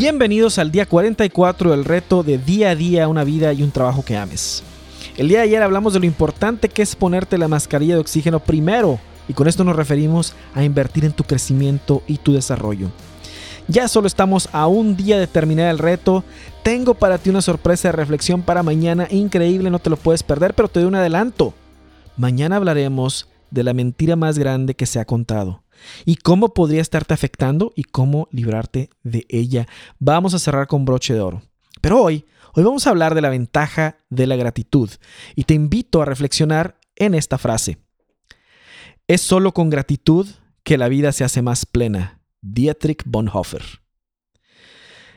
Bienvenidos al día 44 del reto de día a día una vida y un trabajo que ames. El día de ayer hablamos de lo importante que es ponerte la mascarilla de oxígeno primero y con esto nos referimos a invertir en tu crecimiento y tu desarrollo. Ya solo estamos a un día de terminar el reto. Tengo para ti una sorpresa de reflexión para mañana increíble, no te lo puedes perder, pero te doy un adelanto. Mañana hablaremos de la mentira más grande que se ha contado y cómo podría estarte afectando y cómo librarte de ella. Vamos a cerrar con broche de oro. Pero hoy, hoy vamos a hablar de la ventaja de la gratitud y te invito a reflexionar en esta frase. Es solo con gratitud que la vida se hace más plena. Dietrich Bonhoeffer.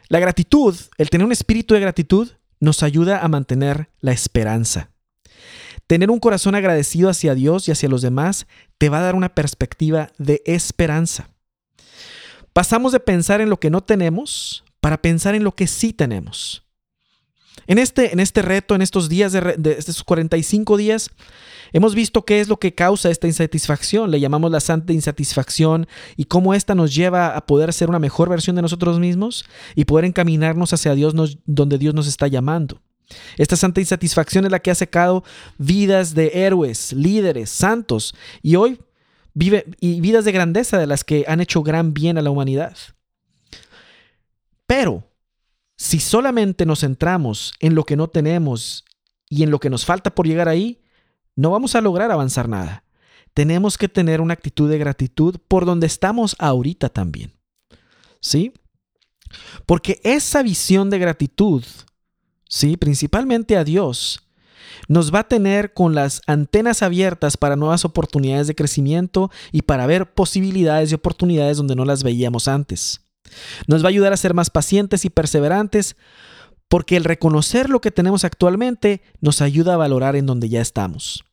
La gratitud, el tener un espíritu de gratitud, nos ayuda a mantener la esperanza. Tener un corazón agradecido hacia Dios y hacia los demás te va a dar una perspectiva de esperanza. Pasamos de pensar en lo que no tenemos para pensar en lo que sí tenemos. En este, en este reto, en estos días de, estos 45 días, hemos visto qué es lo que causa esta insatisfacción. Le llamamos la santa insatisfacción y cómo esta nos lleva a poder ser una mejor versión de nosotros mismos y poder encaminarnos hacia Dios donde Dios nos está llamando. Esta santa insatisfacción es la que ha secado vidas de héroes, líderes, santos y hoy vive y vidas de grandeza de las que han hecho gran bien a la humanidad. Pero si solamente nos centramos en lo que no tenemos y en lo que nos falta por llegar ahí, no vamos a lograr avanzar nada. Tenemos que tener una actitud de gratitud por donde estamos ahorita también. ¿Sí? Porque esa visión de gratitud ¿sí? principalmente a Dios, nos va a tener con las antenas abiertas para nuevas oportunidades de crecimiento y para ver posibilidades y oportunidades donde no las veíamos antes. Nos va a ayudar a ser más pacientes y perseverantes porque el reconocer lo que tenemos actualmente nos ayuda a valorar en donde ya estamos.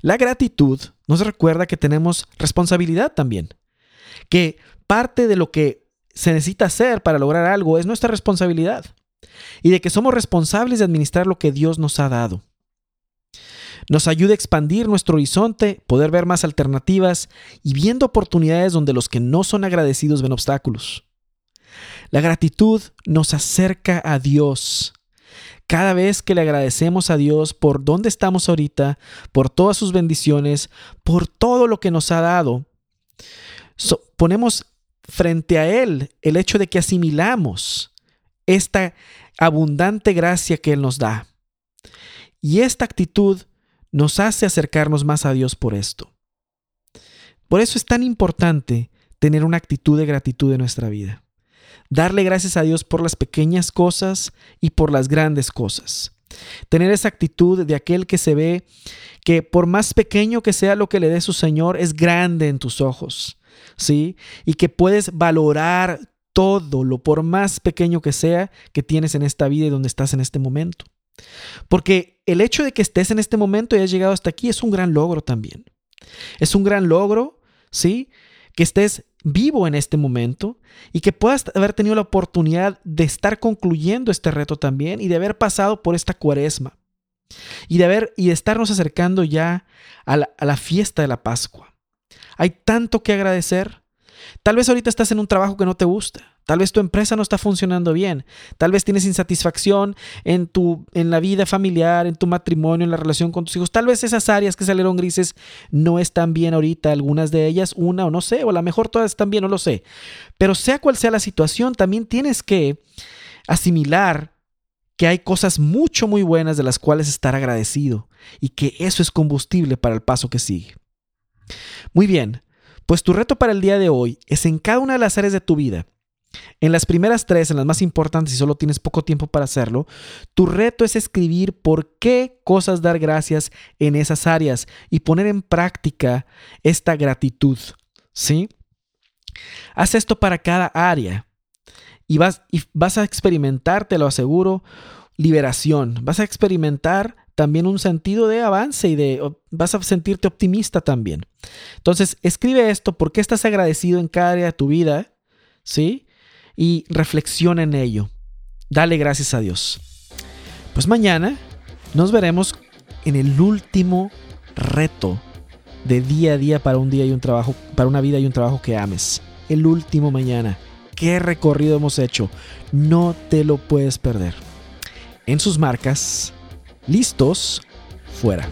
La gratitud nos recuerda que tenemos responsabilidad también, que parte de lo que se necesita hacer para lograr algo es nuestra responsabilidad y de que somos responsables de administrar lo que Dios nos ha dado. Nos ayuda a expandir nuestro horizonte, poder ver más alternativas y viendo oportunidades donde los que no son agradecidos ven obstáculos. La gratitud nos acerca a Dios. Cada vez que le agradecemos a Dios por dónde estamos ahorita, por todas sus bendiciones, por todo lo que nos ha dado, ponemos frente a Él el hecho de que asimilamos esta abundante gracia que Él nos da. Y esta actitud nos hace acercarnos más a Dios por esto. Por eso es tan importante tener una actitud de gratitud en nuestra vida. Darle gracias a Dios por las pequeñas cosas y por las grandes cosas. Tener esa actitud de aquel que se ve que por más pequeño que sea lo que le dé su Señor, es grande en tus ojos. ¿Sí? Y que puedes valorar todo, lo por más pequeño que sea, que tienes en esta vida y donde estás en este momento. Porque el hecho de que estés en este momento y hayas llegado hasta aquí es un gran logro también. Es un gran logro, ¿sí? Que estés vivo en este momento y que puedas haber tenido la oportunidad de estar concluyendo este reto también y de haber pasado por esta cuaresma y de haber y de estarnos acercando ya a la, a la fiesta de la Pascua. Hay tanto que agradecer, Tal vez ahorita estás en un trabajo que no te gusta. Tal vez tu empresa no está funcionando bien. Tal vez tienes insatisfacción en tu en la vida familiar, en tu matrimonio, en la relación con tus hijos. Tal vez esas áreas que salieron grises no están bien ahorita, algunas de ellas, una o no sé, o a lo mejor todas están bien, no lo sé. Pero sea cual sea la situación, también tienes que asimilar que hay cosas mucho muy buenas de las cuales estar agradecido y que eso es combustible para el paso que sigue. Muy bien, pues tu reto para el día de hoy es en cada una de las áreas de tu vida. En las primeras tres, en las más importantes y solo tienes poco tiempo para hacerlo, tu reto es escribir por qué cosas dar gracias en esas áreas y poner en práctica esta gratitud. ¿Sí? Haz esto para cada área y vas, y vas a experimentar, te lo aseguro, liberación. Vas a experimentar también un sentido de avance y de vas a sentirte optimista también. Entonces, escribe esto porque estás agradecido en cada área de tu vida, ¿sí? Y reflexiona en ello. Dale gracias a Dios. Pues mañana nos veremos en el último reto de día a día para un día y un trabajo, para una vida y un trabajo que ames. El último mañana. qué recorrido hemos hecho. No te lo puedes perder. En sus marcas, listos, fuera.